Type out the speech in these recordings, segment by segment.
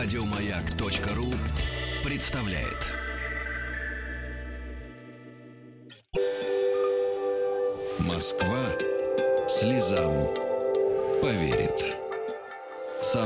Радиомаяк.ру представляет. Москва слезам поверит. С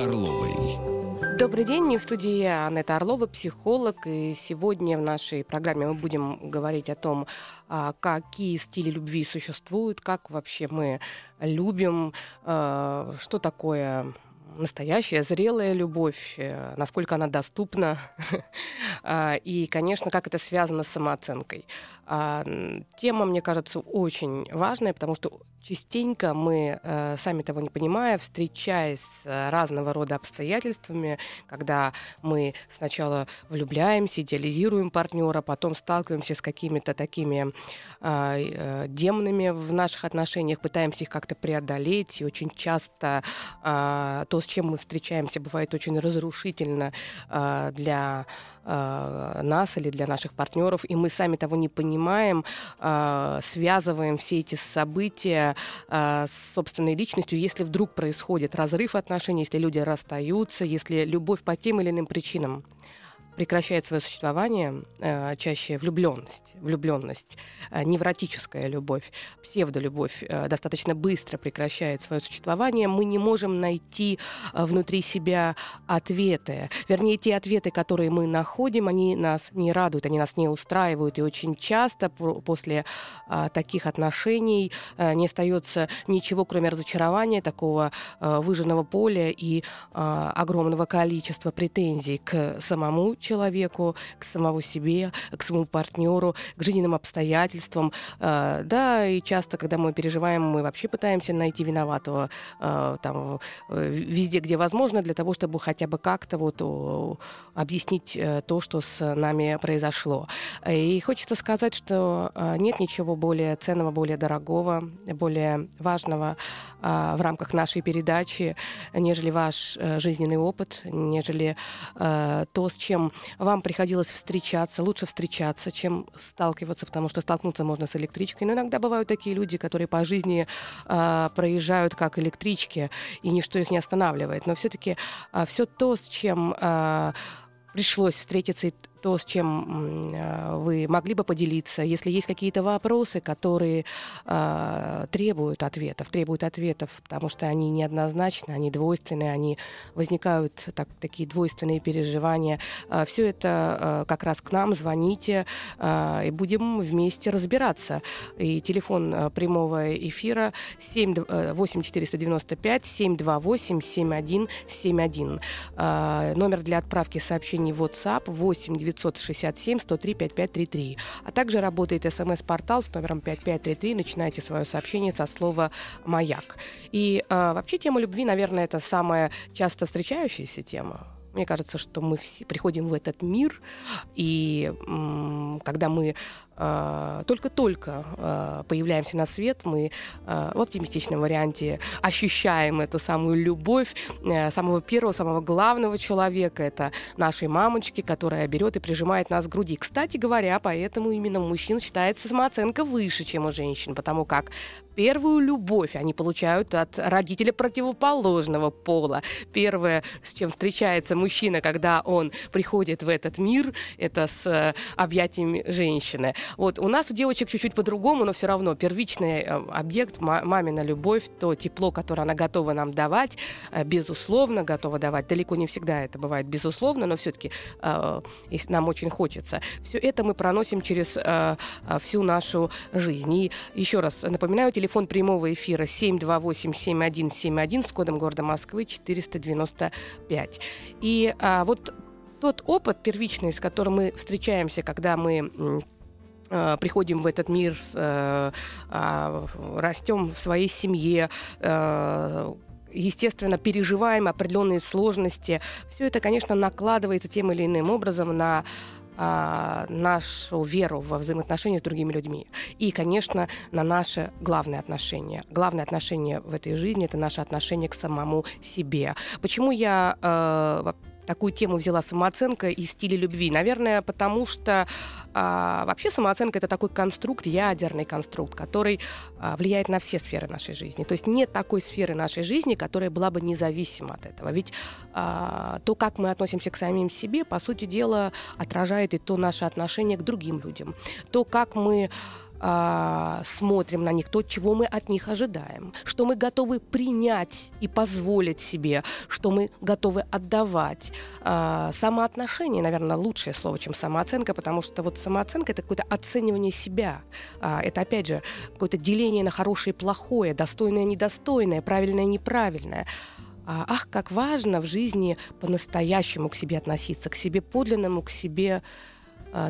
Орловой. Добрый день, в студии Анетта Орлова, психолог. И сегодня в нашей программе мы будем говорить о том, а, какие стили любви существуют, как вообще мы любим, а, что такое настоящая, зрелая любовь, э, насколько она доступна, а, и, конечно, как это связано с самооценкой. Тема, мне кажется, очень важная, потому что частенько мы, э, сами того не понимая, встречаясь с разного рода обстоятельствами, когда мы сначала влюбляемся, идеализируем партнера, потом сталкиваемся с какими-то такими а, э, демонами в наших отношениях, пытаемся их как-то преодолеть, и очень часто э, то, с чем мы встречаемся, бывает очень разрушительно э, для э, нас или для наших партнеров, и мы сами того не понимаем, э, связываем все эти события э, с собственной личностью, если вдруг происходит разрыв отношений, если люди расстаются, если любовь по тем или иным причинам прекращает свое существование, э, чаще влюбленность, влюбленность, э, невротическая любовь, псевдолюбовь э, достаточно быстро прекращает свое существование, мы не можем найти э, внутри себя ответы. Вернее, те ответы, которые мы находим, они нас не радуют, они нас не устраивают. И очень часто после э, таких отношений э, не остается ничего, кроме разочарования, такого э, выжженного поля и э, огромного количества претензий к самому человеку человеку, к самому себе, к своему партнеру, к жизненным обстоятельствам. Э, да, и часто, когда мы переживаем, мы вообще пытаемся найти виноватого э, там, э, везде, где возможно, для того, чтобы хотя бы как-то вот объяснить то, что с нами произошло. И хочется сказать, что нет ничего более ценного, более дорогого, более важного в рамках нашей передачи, нежели ваш жизненный опыт, нежели то, с чем вам приходилось встречаться, лучше встречаться, чем сталкиваться, потому что столкнуться можно с электричкой. Но иногда бывают такие люди, которые по жизни э, проезжают как электрички, и ничто их не останавливает. Но все-таки э, а, все то, с чем э, пришлось встретиться то, с чем э, вы могли бы поделиться, если есть какие-то вопросы, которые э, требуют ответов, требуют ответов, потому что они неоднозначны, они двойственные, они возникают так, такие двойственные переживания. Э, все это э, как раз к нам звоните э, и будем вместе разбираться. И телефон прямого эфира 7, э, 8 495 728 7171. Э, номер для отправки сообщений в WhatsApp 8 967 103 5533. А также работает смс-портал с номером 5533. Начинайте свое сообщение со слова «Маяк». И э, вообще тема любви, наверное, это самая часто встречающаяся тема мне кажется, что мы все приходим в этот мир, и когда мы э, только-только э, появляемся на свет, мы э, в оптимистичном варианте ощущаем эту самую любовь э, самого первого, самого главного человека, это нашей мамочки, которая берет и прижимает нас к груди. Кстати говоря, поэтому именно у мужчин считается самооценка выше, чем у женщин, потому как первую любовь они получают от родителя противоположного пола. Первое, с чем встречается мужчина, когда он приходит в этот мир, это с э, объятиями женщины. Вот у нас у девочек чуть-чуть по-другому, но все равно первичный э, объект, мамина любовь, то тепло, которое она готова нам давать, э, безусловно, готова давать. Далеко не всегда это бывает безусловно, но все-таки если нам очень хочется. Все это мы проносим через всю нашу жизнь. И еще раз напоминаю, телефон прямого эфира 728-7171 с кодом города Москвы 495. И а, вот тот опыт первичный, с которым мы встречаемся, когда мы а, приходим в этот мир, э, а, растем в своей семье, э, естественно, переживаем определенные сложности. Все это, конечно, накладывается тем или иным образом на а, нашу веру во взаимоотношения с другими людьми. И, конечно, на наше главное отношение. Главное отношение в этой жизни – это наше отношение к самому себе. Почему я э, такую тему взяла самооценка и стили любви? Наверное, потому что а, вообще самооценка это такой конструкт, ядерный конструкт, который а, влияет на все сферы нашей жизни. То есть нет такой сферы нашей жизни, которая была бы независима от этого. Ведь а, то, как мы относимся к самим себе, по сути дела, отражает и то наше отношение к другим людям. То, как мы а, смотрим на них, то, чего мы от них ожидаем, что мы готовы принять и позволить себе, что мы готовы отдавать. А, самоотношение, наверное, лучшее слово, чем самооценка, потому что вот самооценка это какое-то оценивание себя. А, это, опять же, какое-то деление на хорошее и плохое, достойное и недостойное, правильное и неправильное. Ах, как важно в жизни по-настоящему к себе относиться, к себе подлинному, к себе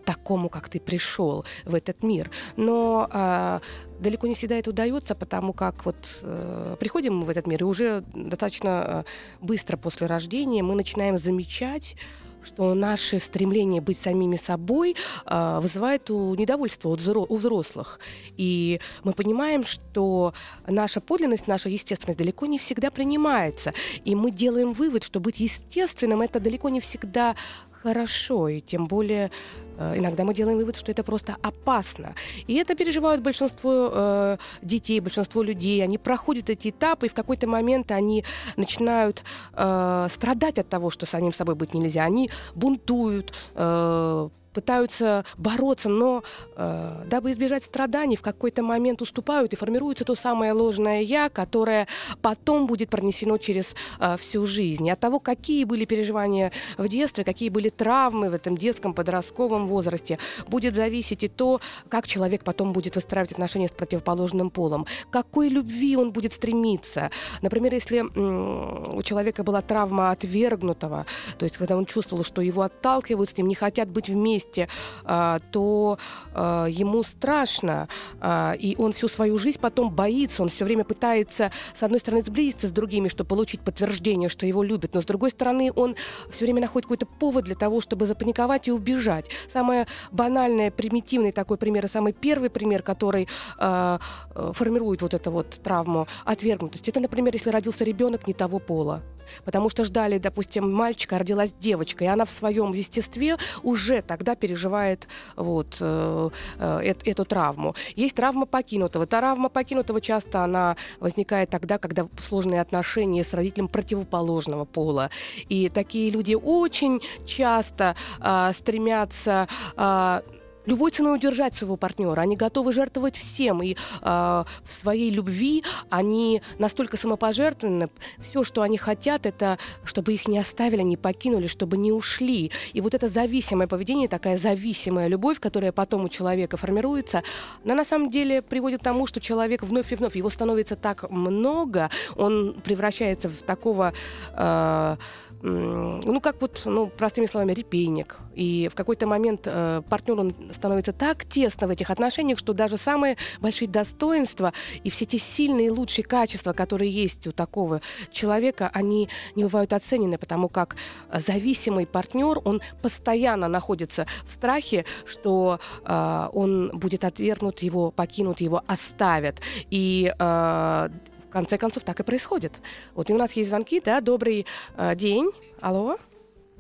такому, как ты пришел в этот мир. Но а, далеко не всегда это удается, потому как вот э, приходим мы в этот мир, и уже достаточно э, быстро после рождения мы начинаем замечать что наше стремление быть самими собой э, вызывает у недовольство у взрослых. И мы понимаем, что наша подлинность, наша естественность далеко не всегда принимается. И мы делаем вывод, что быть естественным это далеко не всегда хорошо, и тем более э, иногда мы делаем вывод, что это просто опасно. И это переживают большинство э, детей, большинство людей. Они проходят эти этапы, и в какой-то момент они начинают э, страдать от того, что самим собой быть нельзя. Они бунтуют, э, пытаются бороться, но э, дабы избежать страданий, в какой-то момент уступают и формируется то самое ложное я, которое потом будет пронесено через э, всю жизнь. И от того, какие были переживания в детстве, какие были травмы в этом детском подростковом возрасте, будет зависеть и то, как человек потом будет выстраивать отношения с противоположным полом, какой любви он будет стремиться. Например, если м- у человека была травма отвергнутого, то есть когда он чувствовал, что его отталкивают с ним, не хотят быть вместе, месте, а, то а, ему страшно, а, и он всю свою жизнь потом боится, он все время пытается, с одной стороны, сблизиться с другими, чтобы получить подтверждение, что его любят, но с другой стороны, он все время находит какой-то повод для того, чтобы запаниковать и убежать. Самое банальное, примитивный такой пример, и самый первый пример, который формирует вот эту вот травму отвергнутости, это, например, если родился ребенок не того пола потому что ждали, допустим, мальчика, родилась девочка, и она в своем естестве уже тогда переживает вот э, э, эту травму. Есть травма покинутого. Травма покинутого часто она возникает тогда, когда сложные отношения с родителем противоположного пола. И такие люди очень часто э, стремятся э, любой ценой удержать своего партнера. Они готовы жертвовать всем. И э, в своей любви они настолько самопожертвованы. Все, что они хотят, это чтобы их не оставили, не покинули, чтобы не ушли. И вот это зависимое поведение, такая зависимая любовь, которая потом у человека формируется, она на самом деле приводит к тому, что человек вновь и вновь, его становится так много, он превращается в такого... Э, ну, как вот, ну, простыми словами, репейник. И в какой-то момент э, партнер он становится так тесно в этих отношениях, что даже самые большие достоинства и все те сильные лучшие качества, которые есть у такого человека, они не бывают оценены, потому как зависимый партнер, он постоянно находится в страхе, что э, он будет отвергнут, его покинут, его оставят. И э, в конце концов так и происходит. Вот и у нас есть звонки, да, добрый э, день, алло.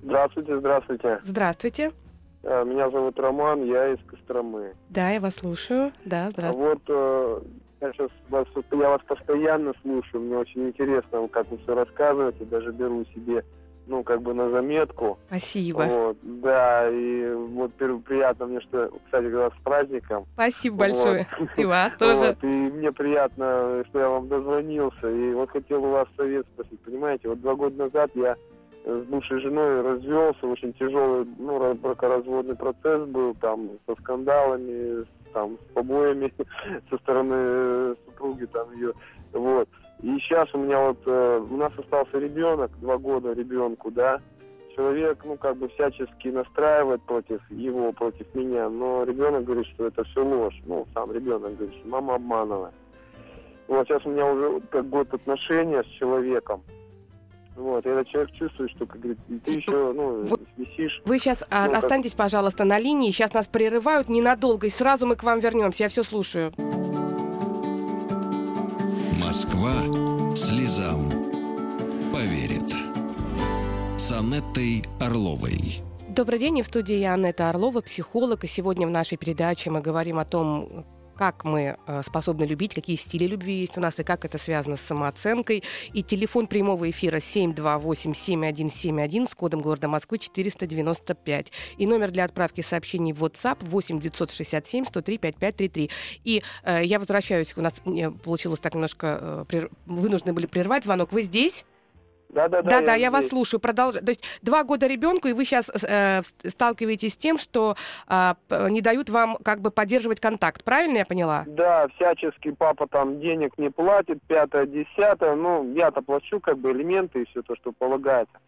Здравствуйте, здравствуйте. Здравствуйте. Э, меня зовут Роман, я из Костромы. Да, я вас слушаю. Да, здравствуйте. Вот э, я сейчас вас, я вас постоянно слушаю, мне очень интересно, как вы все рассказываете, даже беру себе ну, как бы на заметку. Спасибо. Вот, да, и вот приятно мне, что, кстати говоря, с праздником. Спасибо большое. Вот. И вас тоже. Вот, и мне приятно, что я вам дозвонился. И вот хотел у вас совет спросить. Понимаете, вот два года назад я с бывшей женой развелся, очень тяжелый, ну, бракоразводный процесс был, там, со скандалами, там, с побоями со стороны супруги, там, ее, вот. И сейчас у меня вот, э, у нас остался ребенок, два года ребенку, да, человек, ну, как бы всячески настраивает против его, против меня, но ребенок говорит, что это все ложь. Ну, сам ребенок говорит, что мама обманывает. Вот сейчас у меня уже как год отношения с человеком. Вот, и этот человек чувствует, что, как говорит, ты еще, ну, вы, висишь. Вы сейчас а, ну, останьтесь, как... пожалуйста, на линии. Сейчас нас прерывают ненадолго, и сразу мы к вам вернемся. Я все слушаю. Москва слезам поверит. с Анеттой Орловой. Добрый день, и в студии я Анетта Орлова, психолог, и сегодня в нашей передаче мы говорим о том, как мы э, способны любить, какие стили любви есть у нас и как это связано с самооценкой. И телефон прямого эфира 728-7171 с кодом города Москвы 495. И номер для отправки сообщений в WhatsApp 8 967 103 5533. И э, я возвращаюсь, у нас не получилось так немножко, э, прер... вынуждены были прервать звонок. Вы здесь? Да, да, да. Да, да, я, я вас слушаю. Продолж... То есть два года ребенку, и вы сейчас э, сталкиваетесь с тем, что э, не дают вам как бы поддерживать контакт. Правильно я поняла? Да, всячески папа там денег не платит, пятое, десятое. Ну, я-то плачу как бы элементы и все то, что полагается.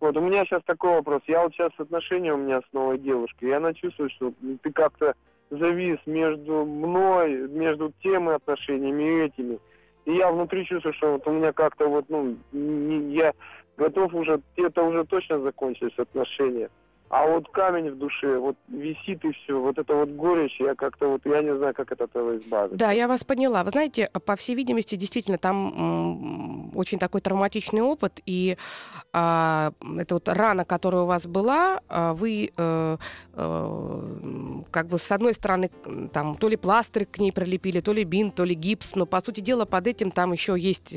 Вот, у меня сейчас такой вопрос. Я вот сейчас отношения у меня с новой девушкой, и она чувствует, что ты как-то завис между мной, между теми отношениями и этими. И я внутри чувствую, что вот у меня как-то вот, ну, не, я готов уже, это уже точно закончились отношения. А вот камень в душе, вот висит и все, вот это вот горечь, я как-то вот, я не знаю, как от этого избавиться. Да, я вас поняла. Вы знаете, по всей видимости, действительно, там очень такой травматичный опыт, и а, это вот рана, которая у вас была, а, вы а, как бы с одной стороны там то ли пластырь к ней прилепили, то ли бинт, то ли гипс, но по сути дела под этим там еще есть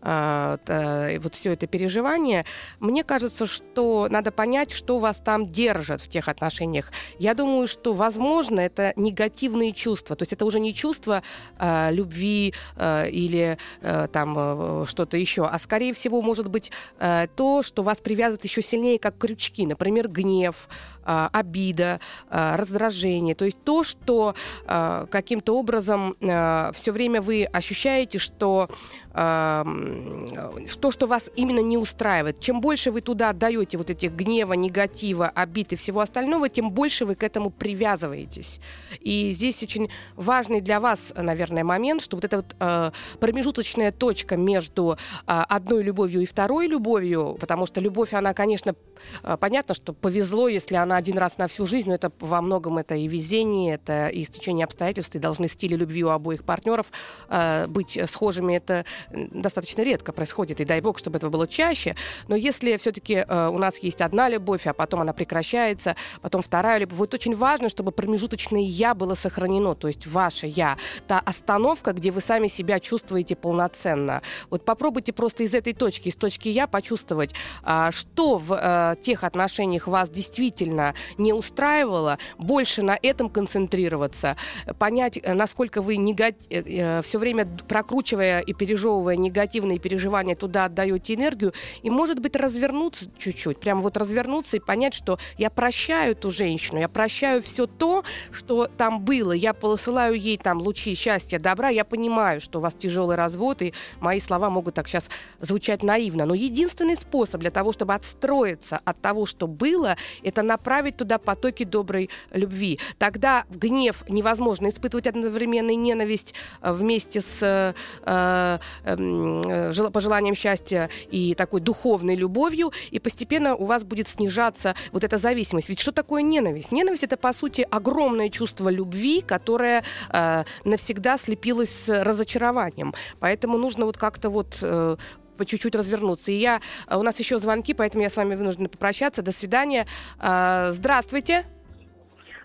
а, а, вот все это переживание. Мне кажется, что надо понять, что у вас там держат в тех отношениях. Я думаю, что, возможно, это негативные чувства. То есть это уже не чувство э, любви э, или э, там э, что-то еще, а скорее всего может быть э, то, что вас привязывает еще сильнее, как крючки. Например, гнев, э, обида, э, раздражение. То есть то, что э, каким-то образом все время вы ощущаете, что то, что вас именно не устраивает. Чем больше вы туда отдаете вот этих гнева, негатива, обид и всего остального, тем больше вы к этому привязываетесь. И здесь очень важный для вас, наверное, момент, что вот эта вот э, промежуточная точка между э, одной любовью и второй любовью, потому что любовь, она, конечно, э, понятно, что повезло, если она один раз на всю жизнь, но это во многом это и везение, это и стечение обстоятельств, и должны стили любви у обоих партнеров э, быть схожими. Это достаточно редко происходит, и дай бог, чтобы этого было чаще. Но если все-таки э, у нас есть одна любовь, а потом она прекращается, потом вторая любовь, вот очень важно, чтобы промежуточное «я» было сохранено, то есть ваше «я», та остановка, где вы сами себя чувствуете полноценно. Вот попробуйте просто из этой точки, из точки «я» почувствовать, э, что в э, тех отношениях вас действительно не устраивало, больше на этом концентрироваться, понять, э, насколько вы негат... э, все время прокручивая и пережевывая негативные переживания, туда отдаете энергию, и, может быть, развернуться чуть-чуть, прямо вот развернуться и понять, что я прощаю эту женщину, я прощаю все то, что там было, я посылаю ей там лучи счастья, добра, я понимаю, что у вас тяжелый развод, и мои слова могут так сейчас звучать наивно, но единственный способ для того, чтобы отстроиться от того, что было, это направить туда потоки доброй любви. Тогда гнев невозможно испытывать одновременно и ненависть э, вместе с э, э, пожеланием счастья и такой духовной любовью, и постепенно у вас будет снижаться вот эта зависимость. Ведь что такое ненависть? Ненависть это, по сути, огромное чувство любви, которое э, навсегда слепилось с разочарованием. Поэтому нужно вот как-то вот э, по чуть-чуть развернуться. И я, э, у нас еще звонки, поэтому я с вами вынуждена попрощаться. До свидания. Э, здравствуйте.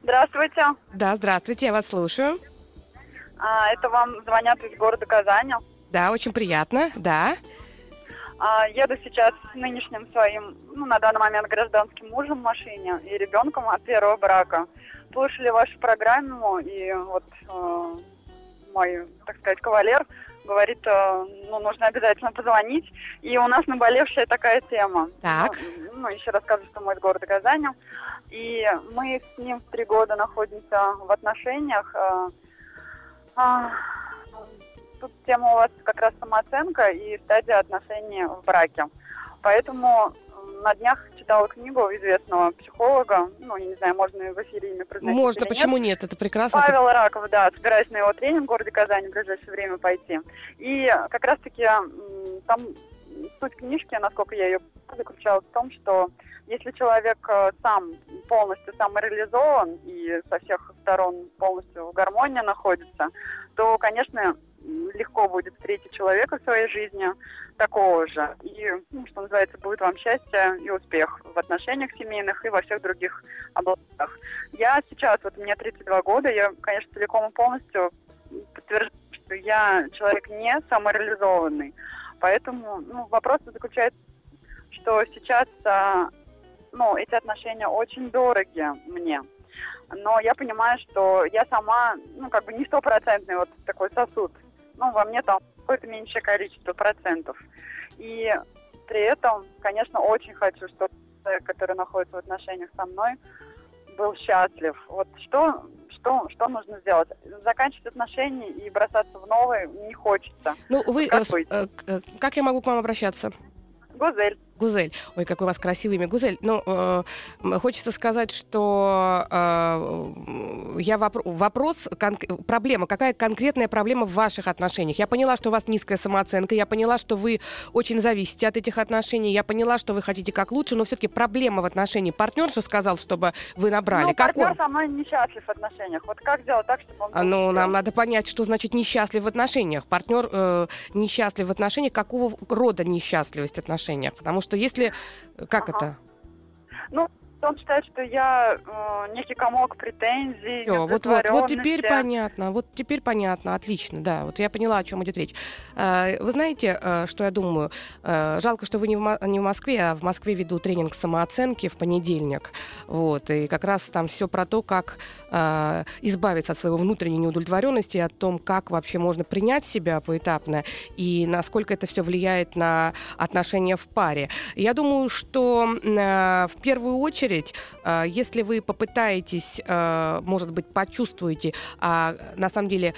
Здравствуйте. Да, здравствуйте, я вас слушаю. А, это вам звонят из города Казани. Да, очень приятно, да. А, еду сейчас с нынешним своим, ну, на данный момент гражданским мужем в машине и ребенком от первого брака. Слушали вашу программу, и вот э, мой, так сказать, кавалер говорит, э, ну, нужно обязательно позвонить. И у нас наболевшая такая тема. Так. Ну, ну еще рассказываю, что мы из города Казани. И мы с ним три года находимся в отношениях. Э, э, тут тема у вас как раз самооценка и стадия отношений в браке. Поэтому на днях читала книгу известного психолога, ну, не знаю, можно в эфире имя произносить Можно, почему нет? нет, это прекрасно. Павел Раков, да, собираюсь на его тренинг в городе Казани в ближайшее время пойти. И как раз-таки там суть книжки, насколько я ее заключалась в том, что если человек э, сам полностью самореализован и со всех сторон полностью в гармонии находится, то, конечно, легко будет встретить человека в своей жизни такого же. И, ну, что называется, будет вам счастье и успех в отношениях семейных и во всех других областях. Я сейчас, вот мне 32 года, я, конечно, целиком и полностью подтверждаю, что я человек не самореализованный. Поэтому ну, вопрос заключается, что сейчас а, ну, эти отношения очень дороги мне. Но я понимаю, что я сама, ну, как бы не стопроцентный вот такой сосуд. Ну, во мне там какое-то меньшее количество процентов. И при этом, конечно, очень хочу, чтобы человек, который находится в отношениях со мной, был счастлив. Вот что, что, что нужно сделать? Заканчивать отношения и бросаться в новые не хочется. Ну, вы, как, э, э, э, как я могу к вам обращаться? Гузель. Гузель. Ой, какое у вас красивое имя. Гузель, ну, э, хочется сказать, что э, я вопр- вопрос, кон- проблема, какая конкретная проблема в ваших отношениях? Я поняла, что у вас низкая самооценка, я поняла, что вы очень зависите от этих отношений, я поняла, что вы хотите как лучше, но все-таки проблема в отношении. Партнер же сказал, чтобы вы набрали. Ну, как партнер он? со мной несчастлив в отношениях. Вот как сделать так, чтобы он... А, ну, нам надо понять, что значит несчастлив в отношениях. Партнер э, несчастлив в отношениях, какого рода несчастливость в отношениях? Потому что если... Как ага. это? Ну, он считает, что я э, некий комок претензий, Всё, вот, вот, вот теперь понятно, вот теперь понятно, отлично, да, вот я поняла, о чем идет речь. Э, вы знаете, э, что я думаю? Э, жалко, что вы не в, не в Москве, а в Москве веду тренинг самооценки в понедельник, вот, и как раз там все про то, как э, избавиться от своего внутренней неудовлетворенности, о том, как вообще можно принять себя поэтапно и насколько это все влияет на отношения в паре. Я думаю, что э, в первую очередь, э, если вы попытаетесь, э, может быть, почувствуете, а на самом деле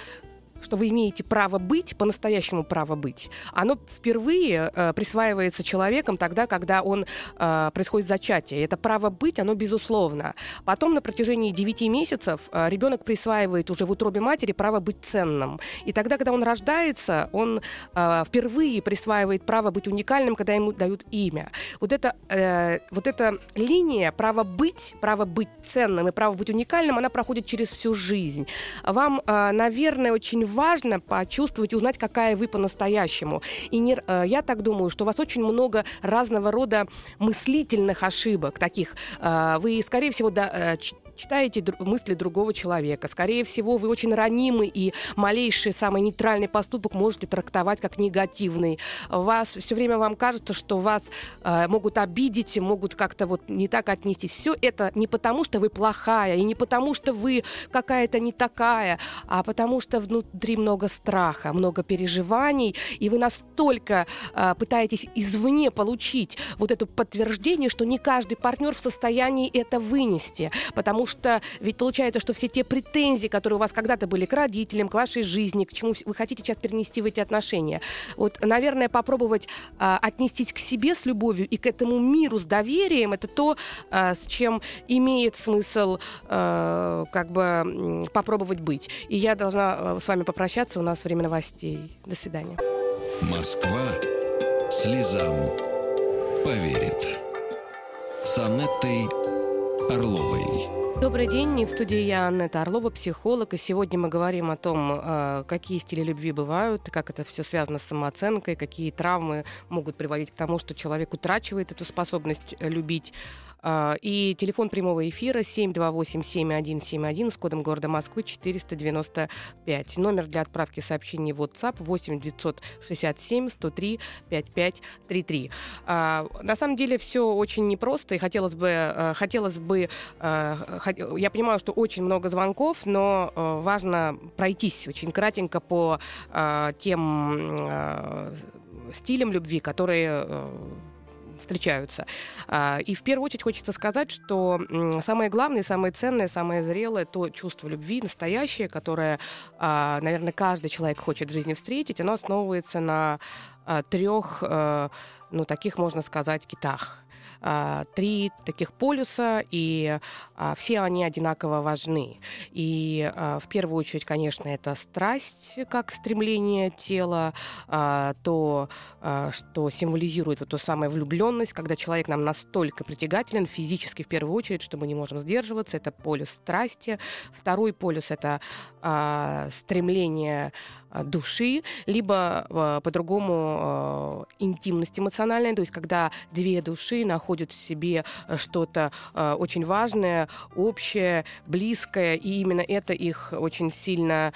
что вы имеете право быть, по-настоящему право быть, оно впервые э, присваивается человеком тогда, когда он э, происходит зачатие. Это право быть, оно безусловно. Потом на протяжении 9 месяцев э, ребенок присваивает уже в утробе матери право быть ценным. И тогда, когда он рождается, он э, впервые присваивает право быть уникальным, когда ему дают имя. Вот эта, э, вот эта линия право быть, право быть ценным и право быть уникальным, она проходит через всю жизнь. Вам, э, наверное, очень важно почувствовать узнать, какая вы по-настоящему. И не, э, я так думаю, что у вас очень много разного рода мыслительных ошибок таких. Э, вы, скорее всего, да, читаете мысли другого человека. Скорее всего, вы очень ранимы и малейший самый нейтральный поступок можете трактовать как негативный. Вас все время вам кажется, что вас э, могут обидеть, могут как-то вот не так отнестись. Все это не потому, что вы плохая, и не потому, что вы какая-то не такая, а потому что внутри много страха, много переживаний, и вы настолько э, пытаетесь извне получить вот это подтверждение, что не каждый партнер в состоянии это вынести, потому что ведь получается, что все те претензии, которые у вас когда-то были к родителям, к вашей жизни, к чему вы хотите сейчас перенести в эти отношения, вот, наверное, попробовать а, отнестись к себе с любовью и к этому миру с доверием, это то, а, с чем имеет смысл а, как бы попробовать быть. И я должна а, с вами попрощаться, у нас время новостей. До свидания. Москва слезам поверит. С Анеттой Орловой. Добрый день, в студии я Анна Орлова, психолог, и сегодня мы говорим о том, э, какие стили любви бывают, как это все связано с самооценкой, какие травмы могут приводить к тому, что человек утрачивает эту способность любить. А, и телефон прямого эфира 728-7171 с кодом города Москвы 495. Номер для отправки сообщений в WhatsApp 8 967 103 5533. На самом деле все очень непросто, и хотелось бы, а, хотелось бы, а, я понимаю, что очень много звонков, но важно пройтись очень кратенько по тем стилям любви, которые встречаются. А, и в первую очередь хочется сказать, что самое главное, самое ценное, самое зрелое то чувство любви настоящее, которое, а, наверное, каждый человек хочет в жизни встретить, оно основывается на а, трех, ну, таких, можно сказать, китах. А, три таких полюса, и а, все они одинаково важны. И а, в первую очередь, конечно, это страсть как стремление тела, то, что символизирует вот ту самую влюбленность, когда человек нам настолько притягателен физически в первую очередь, что мы не можем сдерживаться. Это полюс страсти. Второй полюс это стремление души, либо а, по-другому а, интимность эмоциональная, то есть когда две души находят в себе что-то очень важное, общее, близкое, и именно это их очень сильно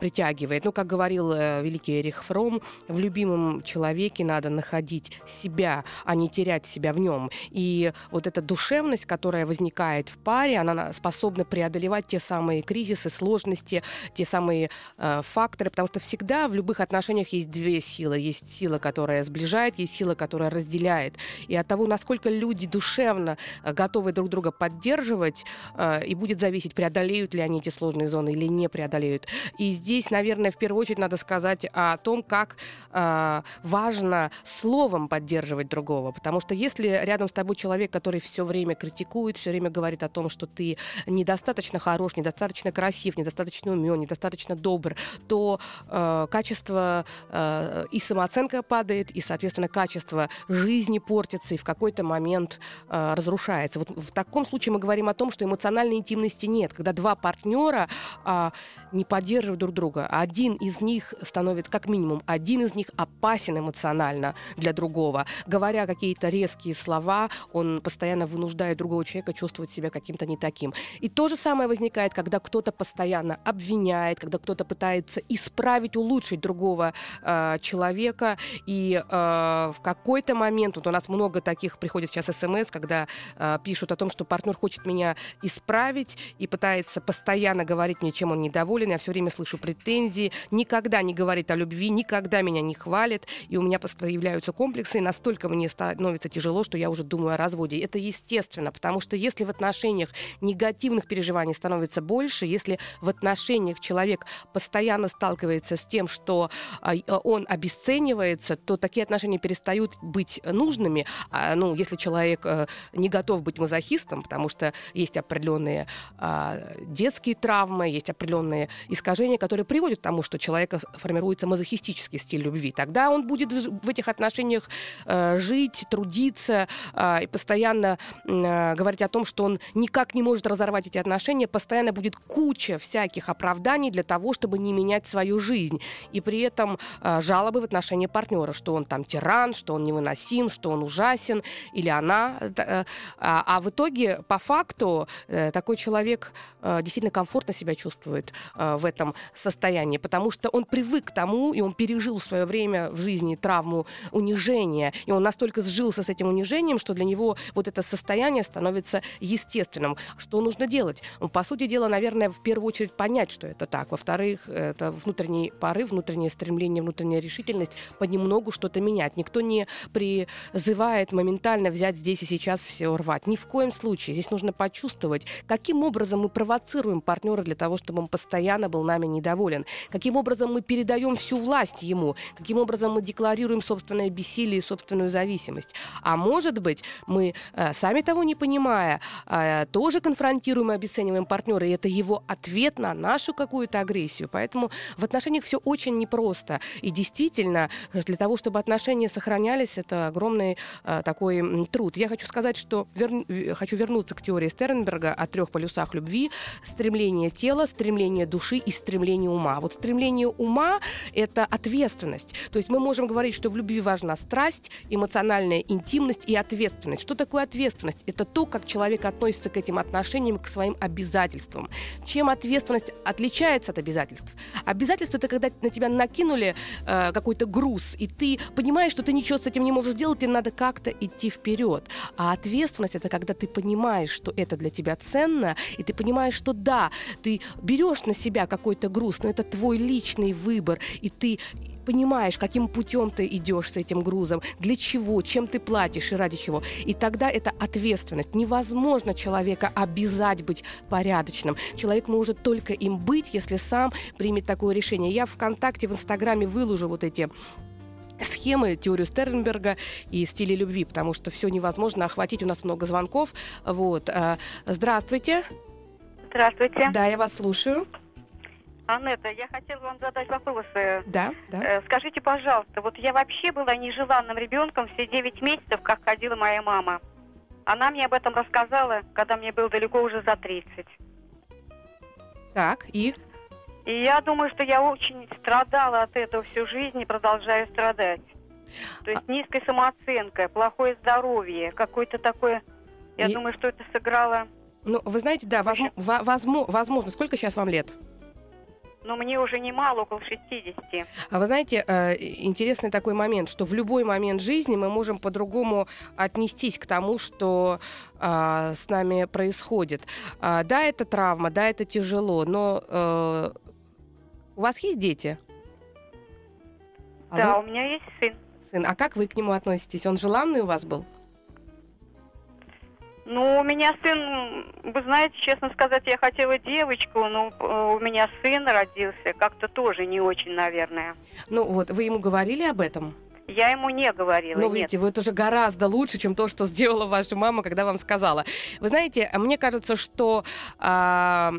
притягивает. Ну, как говорил э, великий Эрих Фром, в любимом человеке надо находить себя, а не терять себя в нем. И вот эта душевность, которая возникает в паре, она способна преодолевать те самые кризисы, сложности, те самые факторы, потому что всегда в любых отношениях есть две силы. Есть сила, которая сближает, есть сила, которая разделяет. И от того, насколько люди душевно э, готовы друг друга поддерживать, э, и будет зависеть, преодолеют ли они эти сложные зоны или не преодолеют. И здесь, наверное, в первую очередь надо сказать о том, как э, важно словом поддерживать другого. Потому что если рядом с тобой человек, который все время критикует, все время говорит о том, что ты недостаточно хорош, недостаточно красив, недостаточно умен, недостаточно добр, то э, качество э, и самооценка падает, и, соответственно, качество жизни портится и в какой-то момент э, разрушается. Вот в таком случае мы говорим о том, что эмоциональной интимности нет, когда два партнера э, не поддерживают друг друга, один из них становится, как минимум, один из них опасен эмоционально для другого. Говоря какие-то резкие слова, он постоянно вынуждает другого человека чувствовать себя каким-то не таким. И то же самое возникает, когда кто-то постоянно обвиняет, когда кто-то пытается исправить, улучшить другого э, человека, и э, в какой-то момент, вот у нас много таких приходит сейчас смс, когда э, пишут о том, что партнер хочет меня исправить и пытается постоянно говорить мне, чем он недоволен, я все время слышу претензии, никогда не говорит о любви, никогда меня не хвалит, и у меня появляются комплексы, и настолько мне становится тяжело, что я уже думаю о разводе. Это естественно, потому что если в отношениях негативных переживаний становится больше, если в отношениях человек постоянно сталкивается с тем, что а, он обесценивается, то такие отношения перестают быть нужными. А, ну, если человек э, не готов быть мазохистом, потому что есть определенные а, детские травмы, есть определенные искажения, которые приводят к тому, что у человека формируется мазохистический стиль любви, тогда он будет в этих отношениях э, жить, трудиться и постоянно э, говорить о том, что он никак не может разорвать эти отношения, постоянно будет куча всяких оправданий для того, чтобы не менять свою жизнь. И при этом э, жалобы в отношении партнера, что он там тиран, что он невыносим, что он ужасен, или она. Э, а, а в итоге, по факту, э, такой человек э, действительно комфортно себя чувствует э, в этом состоянии, потому что он привык к тому, и он пережил в свое время в жизни травму унижения, и он настолько сжился с этим унижением, что для него вот это состояние становится естественным. Что нужно делать? Ну, по сути дела, наверное, в первую очередь понять, что это так. Во-вторых, это внутренний порыв, внутреннее стремление, внутренняя решительность понемногу что-то менять. Никто не призывает моментально взять здесь и сейчас все рвать. Ни в коем случае. Здесь нужно почувствовать, каким образом мы провоцируем партнера для того, чтобы он постоянно был нами недоволен. Каким образом мы передаем всю власть ему. Каким образом мы декларируем собственное бессилие и собственную зависимость. А может быть, мы, э, сами того не понимая, э, тоже конфронтируем и обесцениваем партнера, и это его ответ на нашу какую-то агрессию. Поэтому в отношениях все очень непросто. И действительно, для того, чтобы отношения сохранялись, это огромный э, такой труд. Я хочу сказать, что вер... хочу вернуться к теории Стернберга о трех полюсах любви. Стремление тела, стремление души и стремление ума. Вот стремление ума — это ответственность. То есть мы можем говорить, что в любви важна страсть, эмоциональная интимность и ответственность. Что такое ответственность? Это то, как человек относится к этим отношениям, к своим обязательствам. Чем ответственность отличается от обязательств? Обязательство — это когда на тебя накинули э, какой-то груз, и ты понимаешь, что ты ничего с этим не можешь сделать, и надо как-то идти вперед. А ответственность — это когда ты понимаешь, что это для тебя ценно, и ты понимаешь, что да, ты берешь на себя какой-то груз, но это твой личный выбор, и ты понимаешь, каким путем ты идешь с этим грузом, для чего, чем ты платишь и ради чего. И тогда это ответственность. Невозможно человека обязать быть порядочным. Человек может только им быть, если сам примет такое решение. Я ВКонтакте, в Инстаграме выложу вот эти схемы, теорию Стернберга и стили любви, потому что все невозможно охватить. У нас много звонков. Вот. А, здравствуйте. Здравствуйте. Да, я вас слушаю. Анетта, я хотела вам задать вопросы. Да, да. Э, скажите, пожалуйста, вот я вообще была нежеланным ребенком все 9 месяцев, как ходила моя мама. Она мне об этом рассказала, когда мне было далеко уже за 30. Так, и? И я думаю, что я очень страдала от этого всю жизнь и продолжаю страдать. То есть низкая самооценка, плохое здоровье, какое-то такое... Я И- думаю, что это сыграло... Ну, вы знаете, да, возм- во- возмо- возможно. Сколько сейчас вам лет? Но мне уже немало, около 60. А вы знаете, э, интересный такой момент, что в любой момент жизни мы можем по-другому отнестись к тому, что а, с нами происходит. А, да, это травма, да, это тяжело, но э, у вас есть дети? Да, Алло, у меня есть сын. сын. А как вы к нему относитесь? Он желанный у вас был? Ну, у меня сын, вы знаете, честно сказать, я хотела девочку, но э, у меня сын родился, как-то тоже не очень, наверное. Ну вот, вы ему говорили об этом? Я ему не говорила, Ну, видите, вы это уже гораздо лучше, чем то, что сделала ваша мама, когда вам сказала. Вы знаете, мне кажется, что а,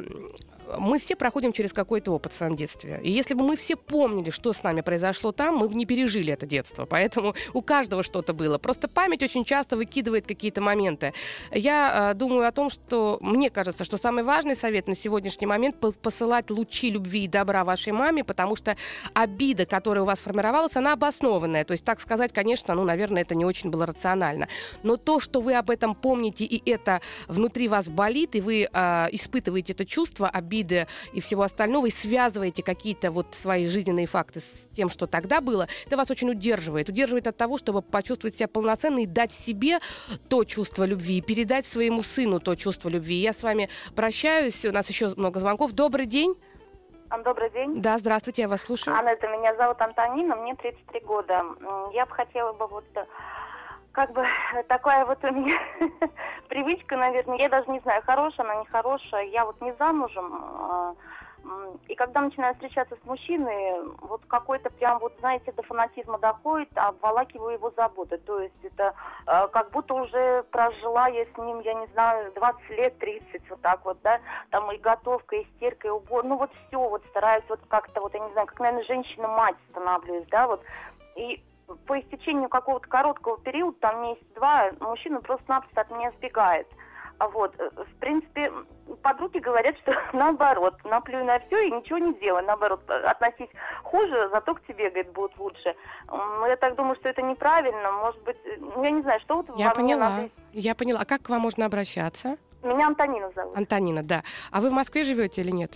мы все проходим через какой-то опыт в своем детстве. И если бы мы все помнили, что с нами произошло там, мы бы не пережили это детство. Поэтому у каждого что-то было. Просто память очень часто выкидывает какие-то моменты. Я а, думаю о том, что мне кажется, что самый важный совет на сегодняшний момент по- посылать лучи любви и добра вашей маме, потому что обида, которая у вас формировалась, она обоснованная. То есть, так сказать, конечно, ну, наверное, это не очень было рационально. Но то, что вы об этом помните, и это внутри вас болит, и вы а, испытываете это чувство обиды и всего остального, и связываете какие-то вот свои жизненные факты с тем, что тогда было, это вас очень удерживает. Удерживает от того, чтобы почувствовать себя полноценно и дать себе то чувство любви, и передать своему сыну то чувство любви. Я с вами прощаюсь. У нас еще много звонков. Добрый день. Добрый день. Да, здравствуйте, я вас слушаю. Анетта, меня зовут Антонина, мне 33 года. Я бы хотела бы вот э, как бы э, такая вот у меня привычка, наверное, я даже не знаю, хорошая она, нехорошая. Я вот не замужем, м, и когда начинаю встречаться с мужчиной, вот какой-то прям вот, знаете, до фанатизма доходит, а обволакиваю его заботы. То есть это э, как будто уже прожила я с ним, я не знаю, 20 лет, 30, вот так вот, да, там и готовка, и стирка, и убор, ну вот все, вот стараюсь вот как-то, вот я не знаю, как, наверное, женщина-мать становлюсь, да, вот, и по истечению какого-то короткого периода, там месяц-два, мужчина просто-напросто от меня сбегает. А Вот, э, в принципе, подруги говорят, что наоборот, наплюй на все и ничего не делай, наоборот, э, относись хуже, зато к тебе, говорит, будут лучше. Ну, я так думаю, что это неправильно, может быть, э, ну, я не знаю, что вот Я поняла. надо- Я поняла. А как к вам можно обращаться? Меня Антонина зовут. Антонина, да. А вы в Москве живете или нет?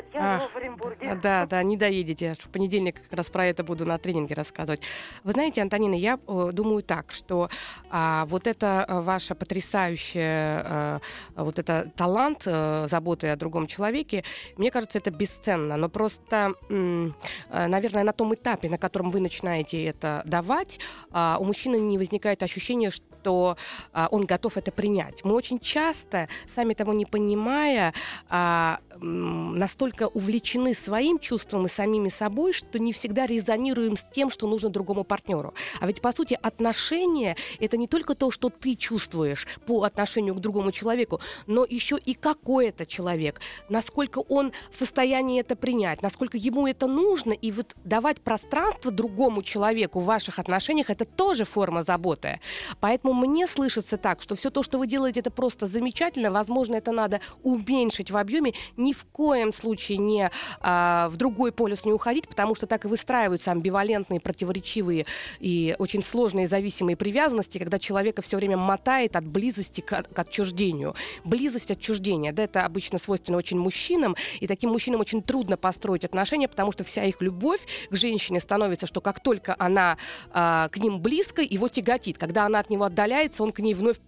Нет, я живу в Оренбурге. А, Да, да, не доедете. В понедельник как раз про это буду на тренинге рассказывать. Вы знаете, Антонина, я э, думаю так, что а, вот это э, ваша потрясающая, э, вот это талант э, заботы о другом человеке, мне кажется, это бесценно. Но просто, м, наверное, на том этапе, на котором вы начинаете это давать, а, у мужчины не возникает ощущения, что а, он готов это принять. Мы очень часто, сами того не понимая, а, настолько увлечены своим чувством и самими собой, что не всегда резонируем с тем, что нужно другому партнеру. А ведь, по сути, отношения — это не только то, что ты чувствуешь по отношению к другому человеку, но еще и какой это человек, насколько он в состоянии это принять, насколько ему это нужно, и вот давать пространство другому человеку в ваших отношениях — это тоже форма заботы. Поэтому мне слышится так, что все то, что вы делаете, это просто замечательно. Возможно, это надо уменьшить в объеме. Ни в коем случае не а, в другой полюс не уходить, потому что так и выстраиваются амбивалентные, противоречивые и очень сложные зависимые привязанности, когда человека все время мотает от близости к, к отчуждению. Близость отчуждения, да, это обычно свойственно очень мужчинам, и таким мужчинам очень трудно построить отношения, потому что вся их любовь к женщине становится, что как только она а, к ним близко, его тяготит. Когда она от него отдаляется, он к ней вновь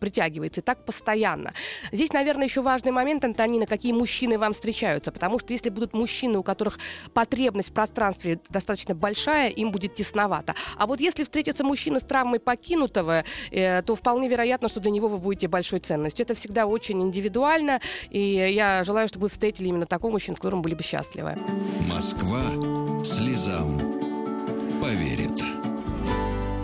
притягивается. И так постоянно. Здесь, наверное, еще важный момент, Антонина, какие мужчины вам встречаются. Потому что если будут мужчины, у которых потребность в пространстве достаточно большая, им будет тесновато. А вот если встретится мужчина с травмой покинутого, э, то вполне вероятно, что для него вы будете большой ценностью. Это всегда очень индивидуально, и я желаю, чтобы вы встретили именно такого мужчину, с которым были бы счастливы. Москва слезам поверит.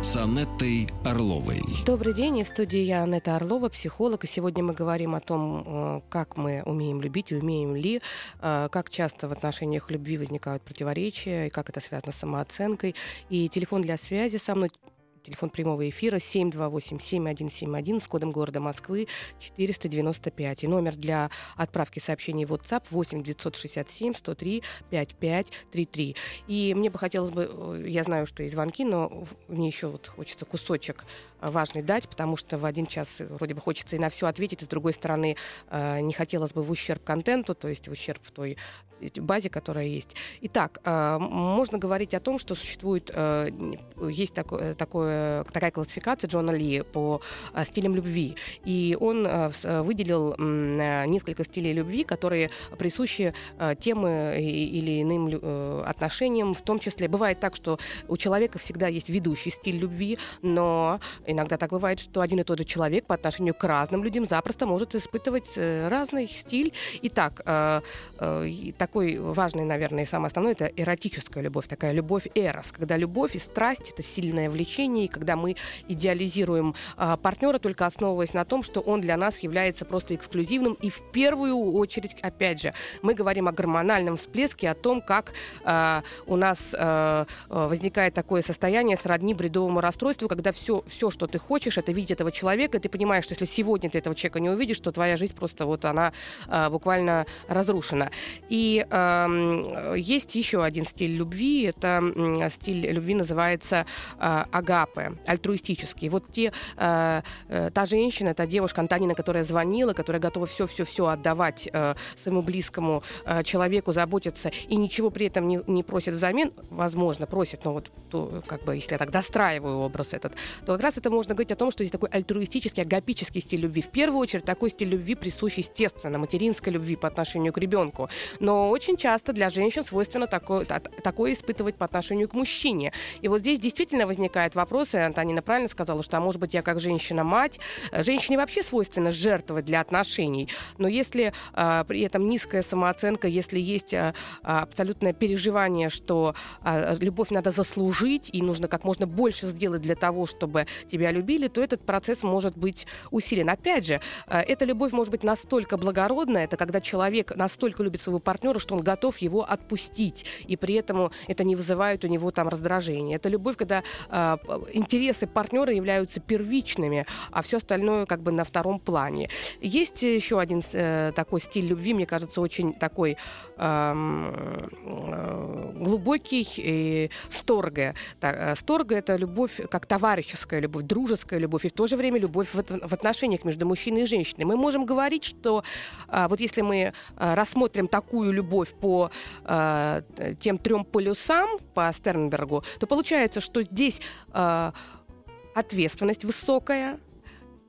С Анеттой Орловой. Добрый день, и в студии я Анетта Орлова, психолог, и сегодня мы говорим о том, э, как мы умеем любить и умеем ли, э, как часто в отношениях любви возникают противоречия, и как это связано с самооценкой. И телефон для связи со мной телефон прямого эфира 728-7171 с кодом города Москвы 495. И номер для отправки сообщений в WhatsApp 8 967 103 5533. И мне бы хотелось бы, э, я знаю, что есть звонки, но мне еще вот хочется кусочек важный дать, потому что в один час вроде бы хочется и на все ответить, и с другой стороны э, не хотелось бы в ущерб контенту, то есть в ущерб той базе, которая есть. Итак, э, можно говорить о том, что существует, э, есть такое, такое, такая классификация Джона Ли по стилям любви, и он выделил несколько стилей любви, которые присущи тем или иным отношениям, в том числе бывает так, что у человека всегда есть ведущий стиль любви, но Иногда так бывает, что один и тот же человек по отношению к разным людям запросто может испытывать э, разный стиль. Итак, э, э, такой важный, наверное, и самое основное, это эротическая любовь, такая любовь эрос, когда любовь и страсть — это сильное влечение, и когда мы идеализируем партнера, только основываясь на том, что он для нас является просто эксклюзивным, и в первую очередь, опять же, мы говорим о гормональном всплеске, о том, как у нас возникает такое состояние сродни бредовому расстройству, когда все, все, что ты хочешь, это видеть этого человека, и ты понимаешь, что если сегодня ты этого человека не увидишь, то твоя жизнь просто вот она э, буквально разрушена. И э, есть еще один стиль любви, это стиль любви называется э, агапе, альтруистический. Вот те, э, э, та женщина, та девушка Антонина, которая звонила, которая готова все-все-все отдавать э, своему близкому э, человеку, заботиться, и ничего при этом не, не просит взамен, возможно, просит, но вот то, как бы, если я так достраиваю образ этот, то как раз это можно говорить о том, что здесь такой альтруистический, агапический стиль любви. В первую очередь, такой стиль любви присущ, естественно, материнской любви по отношению к ребенку. Но очень часто для женщин свойственно такое, такое испытывать по отношению к мужчине. И вот здесь действительно возникает вопрос, и Антонина правильно сказала, что, а может быть, я как женщина-мать, э, женщине вообще свойственно жертвовать для отношений. Но если а, при этом низкая самооценка, если есть а, абсолютное переживание, что а, любовь надо заслужить, и нужно как можно больше сделать для того, чтобы тебя любили, то этот процесс может быть усилен. Опять же, э, эта любовь может быть настолько благородная, это когда человек настолько любит своего партнера, что он готов его отпустить, и при этом это не вызывает у него там раздражения. Это любовь, когда э, интересы партнера являются первичными, а все остальное как бы на втором плане. Есть еще один э, такой стиль любви, мне кажется, очень такой эм, э, глубокий и сторга. Э, сторга это любовь как товарищеская любовь, дружеская любовь и в то же время любовь в, в отношениях между мужчиной и женщиной. Мы можем говорить, что а, вот если мы а, рассмотрим такую любовь по а, тем трем полюсам, по Стернбергу, то получается, что здесь а, ответственность высокая,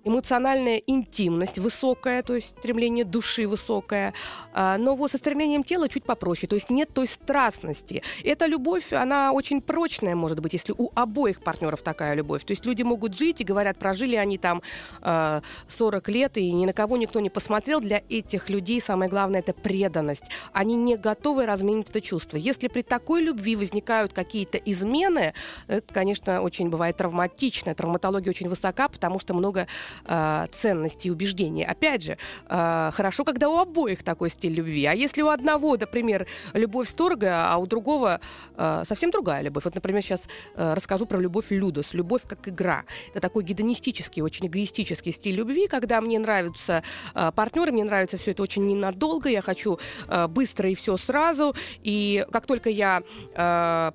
эмоциональная интимность высокая, то есть стремление души высокое, а, но вот со стремлением тела чуть попроще, то есть нет той страстности. Эта любовь, она очень прочная, может быть, если у обоих партнеров такая любовь. То есть люди могут жить и говорят, прожили они там 40 а, лет, и ни на кого никто не посмотрел. Для этих людей самое главное – это преданность. Они не готовы разменить это чувство. Если при такой любви возникают какие-то измены, это, конечно, очень бывает травматично. Травматология очень высока, потому что много э, ценностей и убеждений. Опять же, э, хорошо, когда у обоих такой стиль любви. А если у одного, например, любовь строгая, а у другого э, совсем другая любовь. Вот, например, сейчас расскажу про любовь Людус. Любовь как игра. Это такой гедонистический, очень эгоистический стиль любви, когда мне нравятся э, партнеры, мне нравится все это очень ненадолго, я хочу быстро и все сразу. И как только я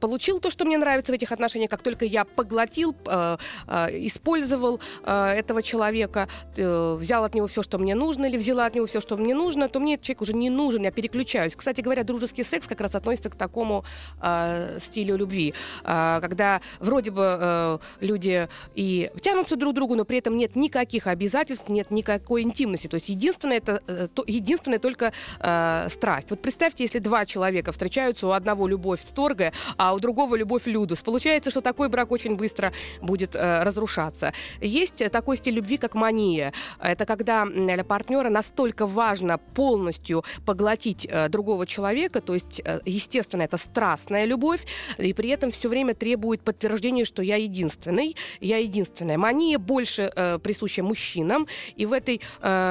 получил то, что мне нравится в этих отношениях, как только я поглотил, использовал этого человека, человека, э, взял от него все, что мне нужно, или взяла от него все, что мне нужно, то мне этот человек уже не нужен, я переключаюсь. Кстати говоря, дружеский секс как раз относится к такому э, стилю любви, э, когда вроде бы э, люди и тянутся друг к другу, но при этом нет никаких обязательств, нет никакой интимности. То есть единственное, это, э, то, единственное только э, страсть. Вот представьте, если два человека встречаются, у одного любовь сторгая, а у другого любовь людус. Получается, что такой брак очень быстро будет э, разрушаться. Есть такой стиль любви, любви как мания. Это когда для партнера настолько важно полностью поглотить э, другого человека, то есть, э, естественно, это страстная любовь, и при этом все время требует подтверждения, что я единственный, я единственная. Мания больше э, присуща мужчинам, и в этой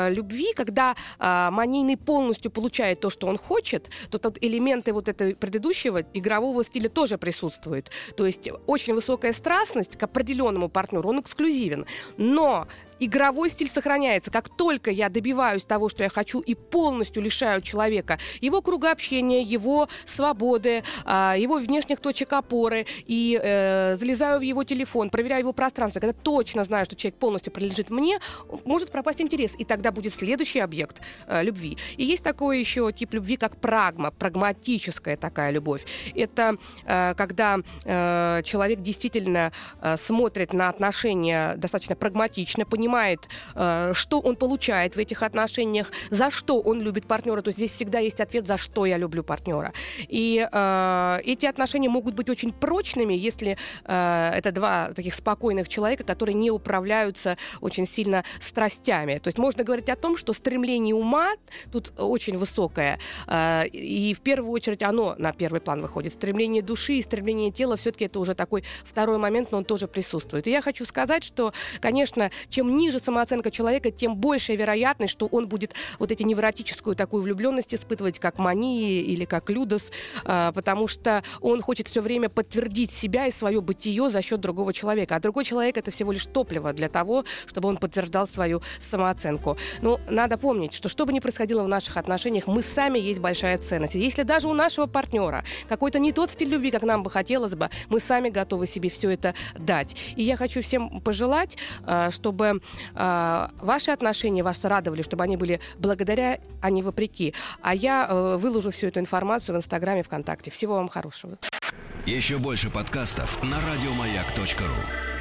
любви, когда манийный полностью получает то, что он хочет, то тут элементы вот этого предыдущего игрового стиля тоже присутствуют. То есть очень высокая страстность к определенному партнеру, он эксклюзивен. Но игровой стиль сохраняется. Как только я добиваюсь того, что я хочу, и полностью лишаю человека его круга общения, его свободы, а, его внешних точек опоры, и э, залезаю в его телефон, проверяю его пространство, когда точно знаю, что человек полностью принадлежит мне, может пропасть интерес, и тогда будет следующий объект э, любви. И есть такой еще тип любви, как прагма, прагматическая такая любовь. Это э, когда э, человек действительно э, смотрит на отношения достаточно прагматично, понимает, понимает, э, что он получает в этих отношениях, за что он любит партнера. То есть здесь всегда есть ответ, за что я люблю партнера. И э, эти отношения могут быть очень прочными, если э, это два таких спокойных человека, которые не управляются очень сильно страстями. То есть можно говорить о том, что стремление ума тут очень высокое. И в первую очередь оно на первый план выходит. Стремление души и стремление тела все-таки это уже такой второй момент, но он тоже присутствует. И я хочу сказать, что, конечно, чем ниже самооценка человека, тем большая вероятность, что он будет вот эти невротическую такую влюбленность испытывать, как мании или как людос, а, потому что он хочет все время подтвердить себя и свое бытие за счет другого человека. А другой человек это всего лишь топливо для того, чтобы он подтверждал свою самооценку. Но надо помнить, что что бы ни происходило в наших отношениях, мы сами есть большая ценность. Если даже у нашего партнера какой-то не тот стиль любви, как нам бы хотелось бы, мы сами готовы себе все это дать. И я хочу всем пожелать, а, чтобы э, ваши отношения вас радовали, чтобы они были благодаря, а не вопреки. А я э, выложу всю эту информацию в Инстаграме, ВКонтакте. Всего вам хорошего. Еще больше подкастов на радиомаяк.ру